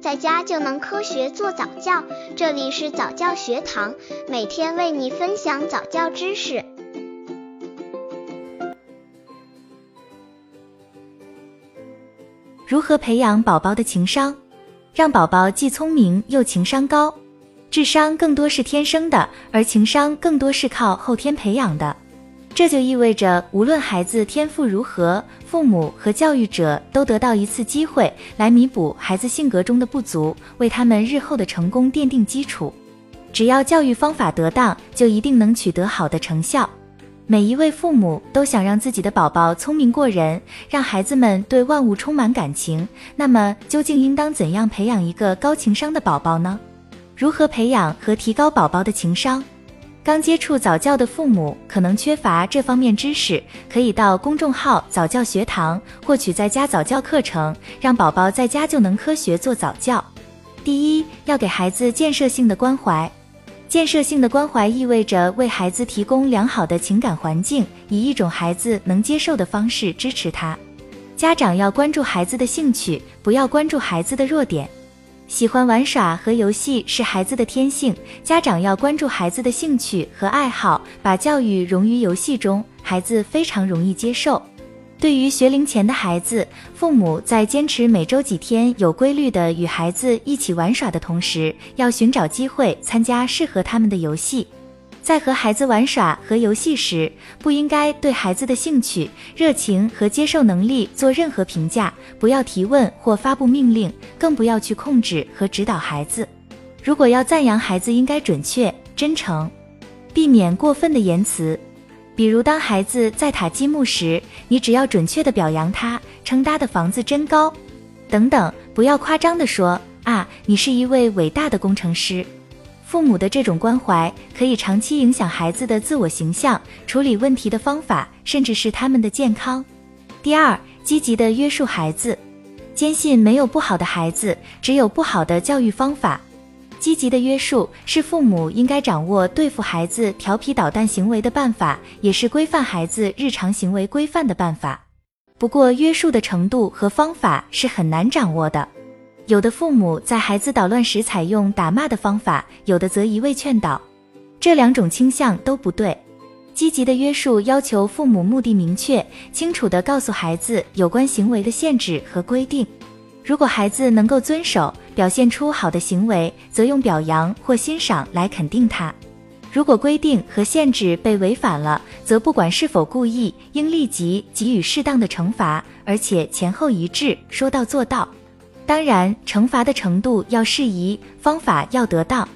在家就能科学做早教。这里是早教学堂，每天为你分享早教知识。如何培养宝宝的情商，让宝宝既聪明又情商高？智商更多是天生的，而情商更多是靠后天培养的。这就意味着，无论孩子天赋如何，父母和教育者都得到一次机会来弥补孩子性格中的不足，为他们日后的成功奠定基础。只要教育方法得当，就一定能取得好的成效。每一位父母都想让自己的宝宝聪明过人，让孩子们对万物充满感情。那么，究竟应当怎样培养一个高情商的宝宝呢？如何培养和提高宝宝的情商？刚接触早教的父母可能缺乏这方面知识，可以到公众号早教学堂获取在家早教课程，让宝宝在家就能科学做早教。第一，要给孩子建设性的关怀。建设性的关怀意味着为孩子提供良好的情感环境，以一种孩子能接受的方式支持他。家长要关注孩子的兴趣，不要关注孩子的弱点。喜欢玩耍和游戏是孩子的天性，家长要关注孩子的兴趣和爱好，把教育融于游戏中，孩子非常容易接受。对于学龄前的孩子，父母在坚持每周几天有规律的与孩子一起玩耍的同时，要寻找机会参加适合他们的游戏。在和孩子玩耍和游戏时，不应该对孩子的兴趣、热情和接受能力做任何评价，不要提问或发布命令，更不要去控制和指导孩子。如果要赞扬孩子，应该准确、真诚，避免过分的言辞。比如，当孩子在塔积木时，你只要准确地表扬他，称搭的房子真高，等等，不要夸张地说啊，你是一位伟大的工程师。父母的这种关怀可以长期影响孩子的自我形象、处理问题的方法，甚至是他们的健康。第二，积极的约束孩子，坚信没有不好的孩子，只有不好的教育方法。积极的约束是父母应该掌握对付孩子调皮捣蛋行为的办法，也是规范孩子日常行为规范的办法。不过，约束的程度和方法是很难掌握的。有的父母在孩子捣乱时采用打骂的方法，有的则一味劝导，这两种倾向都不对。积极的约束要求父母目的明确、清楚地告诉孩子有关行为的限制和规定。如果孩子能够遵守，表现出好的行为，则用表扬或欣赏来肯定他；如果规定和限制被违反了，则不管是否故意，应立即给予适当的惩罚，而且前后一致，说到做到。当然，惩罚的程度要适宜，方法要得当。